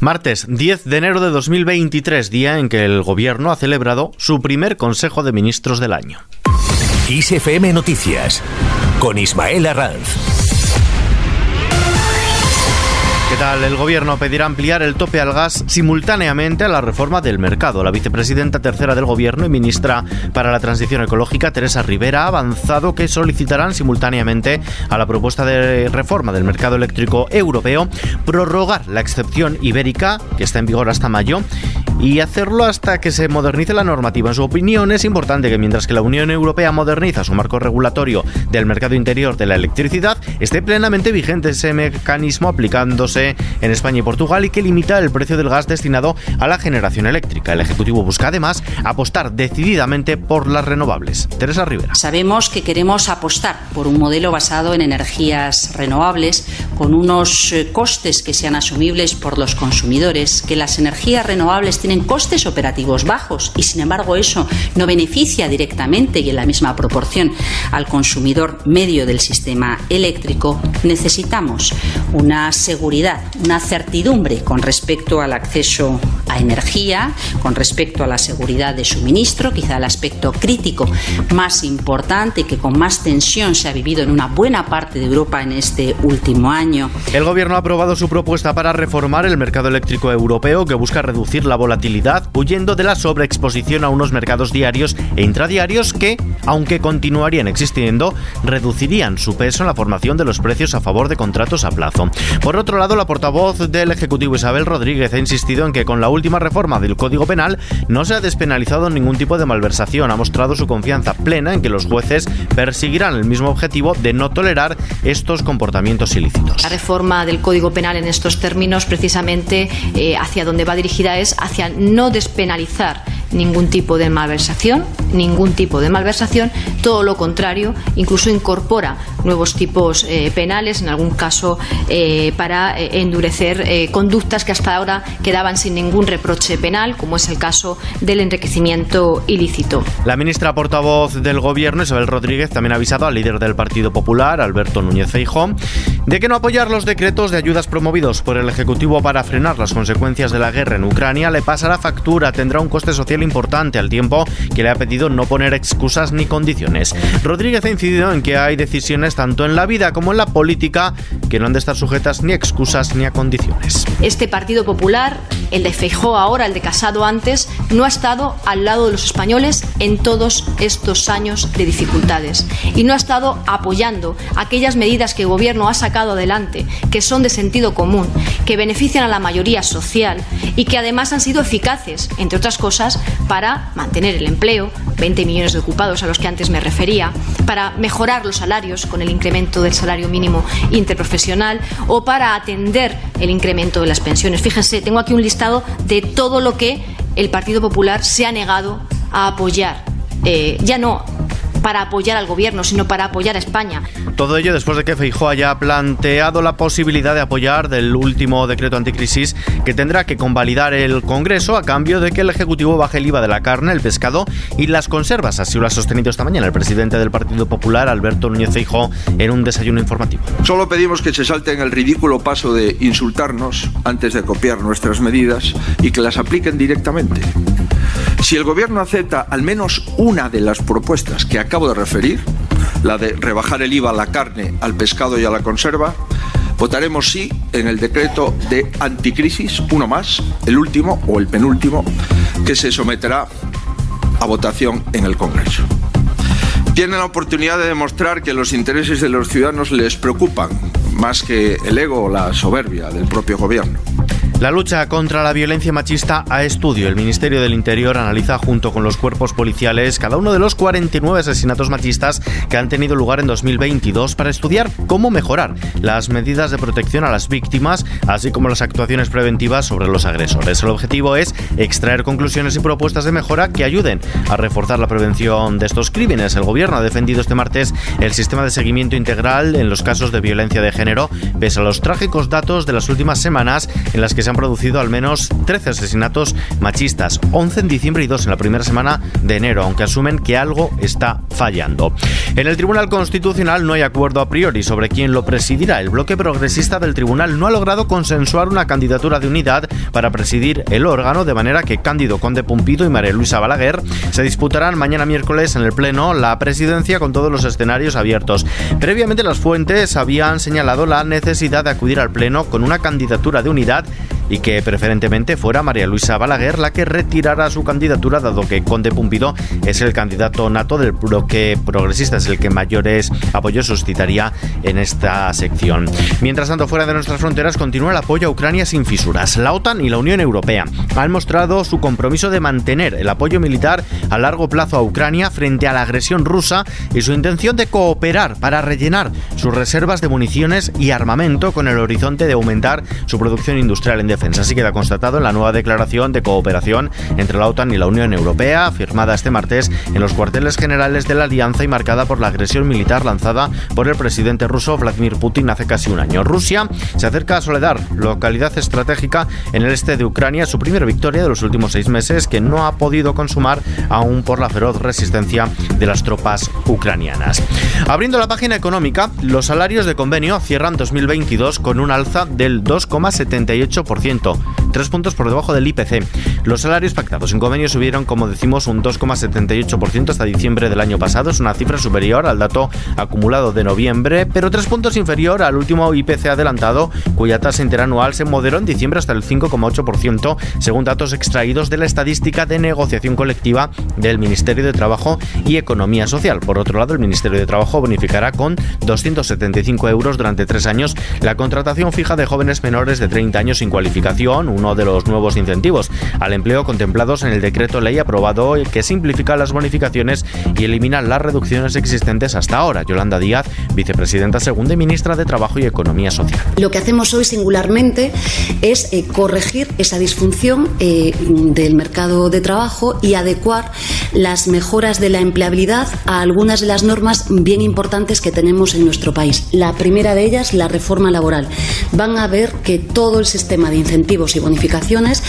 Martes 10 de enero de 2023, día en que el Gobierno ha celebrado su primer Consejo de Ministros del año. ISFM Noticias con Ismael Arranz. El gobierno pedirá ampliar el tope al gas simultáneamente a la reforma del mercado. La vicepresidenta tercera del gobierno y ministra para la transición ecológica, Teresa Rivera, ha avanzado que solicitarán simultáneamente a la propuesta de reforma del mercado eléctrico europeo prorrogar la excepción ibérica, que está en vigor hasta mayo, y hacerlo hasta que se modernice la normativa. En su opinión, es importante que mientras que la Unión Europea moderniza su marco regulatorio del mercado interior de la electricidad, esté plenamente vigente ese mecanismo aplicándose en España y Portugal y que limita el precio del gas destinado a la generación eléctrica. El Ejecutivo busca además apostar decididamente por las renovables. Teresa Rivera. Sabemos que queremos apostar por un modelo basado en energías renovables con unos eh, costes que sean asumibles por los consumidores, que las energías renovables tienen costes operativos bajos y sin embargo eso no beneficia directamente y en la misma proporción al consumidor medio del sistema eléctrico, necesitamos una seguridad, una certidumbre con respecto al acceso energía, con respecto a la seguridad de suministro, quizá el aspecto crítico más importante que con más tensión se ha vivido en una buena parte de Europa en este último año. El Gobierno ha aprobado su propuesta para reformar el mercado eléctrico europeo que busca reducir la volatilidad huyendo de la sobreexposición a unos mercados diarios e intradiarios que, aunque continuarían existiendo, reducirían su peso en la formación de los precios a favor de contratos a plazo. Por otro lado, la portavoz del Ejecutivo Isabel Rodríguez ha insistido en que con la última reforma del Código Penal no se ha despenalizado ningún tipo de malversación. Ha mostrado su confianza plena en que los jueces perseguirán el mismo objetivo de no tolerar estos comportamientos ilícitos. La reforma del Código Penal en estos términos precisamente eh, hacia donde va dirigida es hacia no despenalizar ningún tipo de malversación, ningún tipo de malversación, todo lo contrario, incluso incorpora nuevos tipos eh, penales, en algún caso eh, para eh, endurecer conductas que hasta ahora quedaban sin ningún reproche penal, como es el caso del enriquecimiento ilícito. La ministra portavoz del Gobierno, Isabel Rodríguez, también ha avisado al líder del Partido Popular, Alberto Núñez Feijóo, de que no apoyar los decretos de ayudas promovidos por el Ejecutivo para frenar las consecuencias de la guerra en Ucrania le pasará factura, tendrá un coste social importante al tiempo que le ha pedido no poner excusas ni condiciones. Rodríguez ha incidido en que hay decisiones tanto en la vida como en la política que no han de estar sujetas ni a excusas ni a condiciones. Este Partido Popular, el de Feijó ahora, el de Casado antes, no ha estado al lado de los españoles en todos estos años de dificultades y no ha estado apoyando aquellas medidas que el Gobierno ha sacado adelante, que son de sentido común, que benefician a la mayoría social y que además han sido eficaces, entre otras cosas, para mantener el empleo, 20 millones de ocupados a los que antes me refería, para mejorar los salarios con el incremento del salario mínimo interprofesional o para atender el incremento de las pensiones. Fíjense, tengo aquí un listado de todo lo que el Partido Popular se ha negado a apoyar. Eh, ya no para apoyar al gobierno, sino para apoyar a España. Todo ello después de que Feijóo haya planteado la posibilidad de apoyar del último decreto anticrisis que tendrá que convalidar el Congreso a cambio de que el Ejecutivo baje el IVA de la carne, el pescado y las conservas. Así lo ha sostenido esta mañana el presidente del Partido Popular, Alberto Núñez Feijóo, en un desayuno informativo. Solo pedimos que se salten el ridículo paso de insultarnos antes de copiar nuestras medidas y que las apliquen directamente. Si el Gobierno acepta al menos una de las propuestas que acabo de referir, la de rebajar el IVA a la carne, al pescado y a la conserva, votaremos sí en el decreto de anticrisis, uno más, el último o el penúltimo, que se someterá a votación en el Congreso. Tienen la oportunidad de demostrar que los intereses de los ciudadanos les preocupan más que el ego o la soberbia del propio Gobierno. La lucha contra la violencia machista a estudio. El Ministerio del Interior analiza junto con los cuerpos policiales cada uno de los 49 asesinatos machistas que han tenido lugar en 2022 para estudiar cómo mejorar las medidas de protección a las víctimas, así como las actuaciones preventivas sobre los agresores. El objetivo es extraer conclusiones y propuestas de mejora que ayuden a reforzar la prevención de estos crímenes. El Gobierno ha defendido este martes el sistema de seguimiento integral en los casos de violencia de género, pese a los trágicos datos de las últimas semanas en las que se se han producido al menos 13 asesinatos machistas, 11 en diciembre y 2 en la primera semana de enero, aunque asumen que algo está fallando. En el Tribunal Constitucional no hay acuerdo a priori sobre quién lo presidirá. El bloque progresista del tribunal no ha logrado consensuar una candidatura de unidad para presidir el órgano, de manera que Cándido Conde Pumpido y María Luisa Balaguer se disputarán mañana miércoles en el Pleno la presidencia con todos los escenarios abiertos. Previamente las fuentes habían señalado la necesidad de acudir al Pleno con una candidatura de unidad y que preferentemente fuera María Luisa Balaguer la que retirara su candidatura, dado que Conde Pumpido es el candidato nato del bloque progresista, es el que mayores apoyos suscitaría en esta sección. Mientras tanto, fuera de nuestras fronteras continúa el apoyo a Ucrania sin fisuras. La OTAN y la Unión Europea han mostrado su compromiso de mantener el apoyo militar a largo plazo a Ucrania frente a la agresión rusa y su intención de cooperar para rellenar sus reservas de municiones y armamento con el horizonte de aumentar su producción industrial en Así queda constatado en la nueva declaración de cooperación entre la OTAN y la Unión Europea, firmada este martes en los cuarteles generales de la alianza y marcada por la agresión militar lanzada por el presidente ruso Vladimir Putin hace casi un año. Rusia se acerca a Soledar, localidad estratégica en el este de Ucrania, su primera victoria de los últimos seis meses que no ha podido consumar aún por la feroz resistencia de las tropas ucranianas. Abriendo la página económica, los salarios de convenio cierran 2022 con un alza del 2,78% 10% tres puntos por debajo del IPC. Los salarios pactados en convenio subieron, como decimos, un 2,78% hasta diciembre del año pasado. Es una cifra superior al dato acumulado de noviembre, pero tres puntos inferior al último IPC adelantado, cuya tasa interanual se moderó en diciembre hasta el 5,8%, según datos extraídos de la estadística de negociación colectiva del Ministerio de Trabajo y Economía Social. Por otro lado, el Ministerio de Trabajo bonificará con 275 euros durante tres años la contratación fija de jóvenes menores de 30 años sin cualificación uno de los nuevos incentivos al empleo contemplados en el decreto ley aprobado que simplifica las bonificaciones y elimina las reducciones existentes hasta ahora. Yolanda Díaz, vicepresidenta segunda y ministra de Trabajo y Economía Social. Lo que hacemos hoy singularmente es eh, corregir esa disfunción eh, del mercado de trabajo y adecuar las mejoras de la empleabilidad a algunas de las normas bien importantes que tenemos en nuestro país. La primera de ellas, la reforma laboral. Van a ver que todo el sistema de incentivos y bonificaciones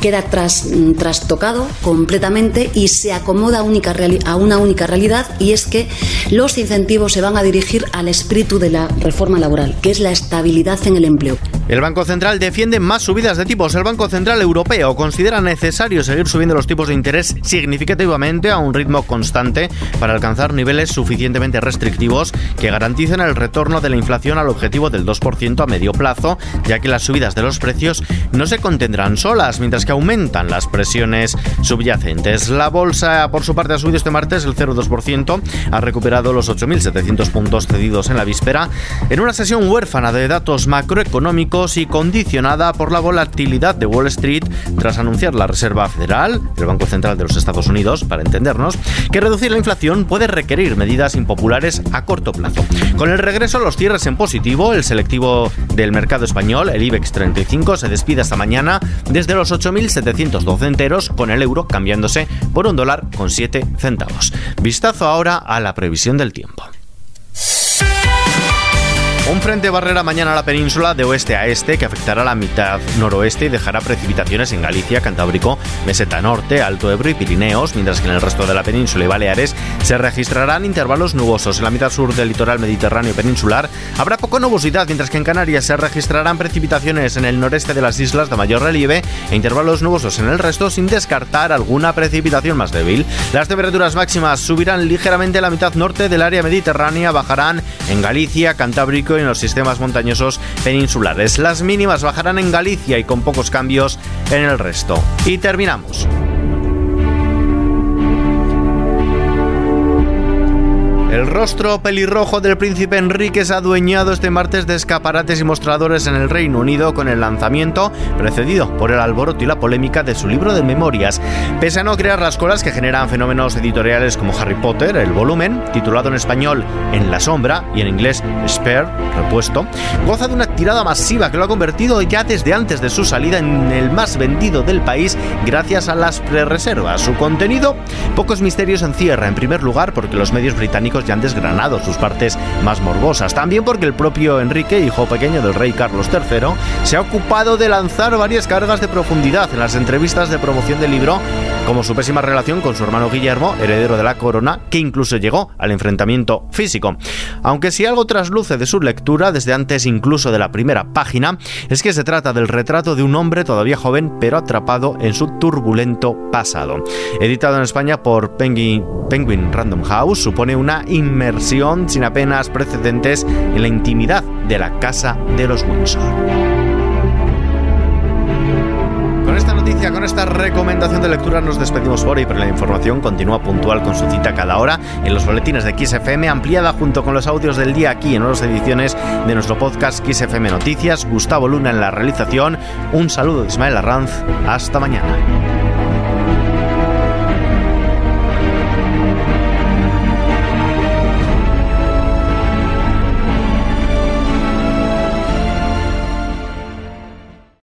queda mm, trastocado completamente y se acomoda única a una única realidad y es que los incentivos se van a dirigir al espíritu de la reforma laboral, que es la estabilidad en el empleo. El Banco Central defiende más subidas de tipos. El Banco Central Europeo considera necesario seguir subiendo los tipos de interés significativamente a un ritmo constante para alcanzar niveles suficientemente restrictivos que garanticen el retorno de la inflación al objetivo del 2% a medio plazo, ya que las subidas de los precios no se contendrán solas, mientras que aumentan las presiones subyacentes. La bolsa, por su parte, ha subido este martes el 0,2%, ha recuperado los 8.700 puntos cedidos en la víspera, en una sesión huérfana de datos macroeconómicos y condicionada por la volatilidad de Wall Street tras anunciar la Reserva Federal, el Banco Central de los Estados Unidos, para entendernos, que reducir la inflación puede requerir medidas impopulares a corto plazo. Con el regreso a los cierres en positivo, el selectivo del mercado español, el IBEX 35, se despide esta mañana desde los 8.712 enteros, con el euro cambiándose por un dólar con 7 centavos. Vistazo ahora a la previsión del tiempo. Un frente barrera mañana a la península de oeste a este que afectará la mitad noroeste y dejará precipitaciones en Galicia, Cantábrico, Meseta Norte, Alto Ebro y Pirineos, mientras que en el resto de la península y Baleares se registrarán intervalos nubosos. En la mitad sur del litoral mediterráneo peninsular habrá poca nubosidad, mientras que en Canarias se registrarán precipitaciones en el noreste de las islas de mayor relieve e intervalos nubosos en el resto sin descartar alguna precipitación más débil. Las temperaturas máximas subirán ligeramente en la mitad norte del área mediterránea, bajarán en Galicia, Cantábrico en los sistemas montañosos peninsulares. Las mínimas bajarán en Galicia y con pocos cambios en el resto. Y terminamos. El rostro pelirrojo del príncipe Enrique se ha adueñado este martes de escaparates y mostradores en el Reino Unido con el lanzamiento, precedido por el alboroto y la polémica de su libro de memorias. Pese a no crear las colas que generan fenómenos editoriales como Harry Potter, el volumen, titulado en español En la sombra y en inglés Spare, repuesto, goza de una tirada masiva que lo ha convertido ya desde antes de su salida en el más vendido del país gracias a las pre-reservas. Su contenido, pocos misterios encierra, en primer lugar porque los medios británicos periódicos ya han desgranado sus partes más morbosas. También porque el propio Enrique, hijo pequeño del rey Carlos III, se ha ocupado de lanzar varias cargas de profundidad en las entrevistas de promoción del libro, como su pésima relación con su hermano Guillermo, heredero de la corona, que incluso llegó al enfrentamiento físico. Aunque si algo trasluce de su lectura, desde antes incluso de la primera página, es que se trata del retrato de un hombre todavía joven pero atrapado en su turbulento pasado. Editado en España por Penguin, Penguin Random House, supone una inmersión sin apenas precedentes en la intimidad de la casa de los Windsor. Con esta noticia, con esta recomendación de lectura nos despedimos por hoy, pero la información continúa puntual con su cita cada hora en los boletines de XFM, ampliada junto con los audios del día aquí en nuevas ediciones de nuestro podcast XFM Noticias. Gustavo Luna en la realización. Un saludo de Ismael Arranz. Hasta mañana.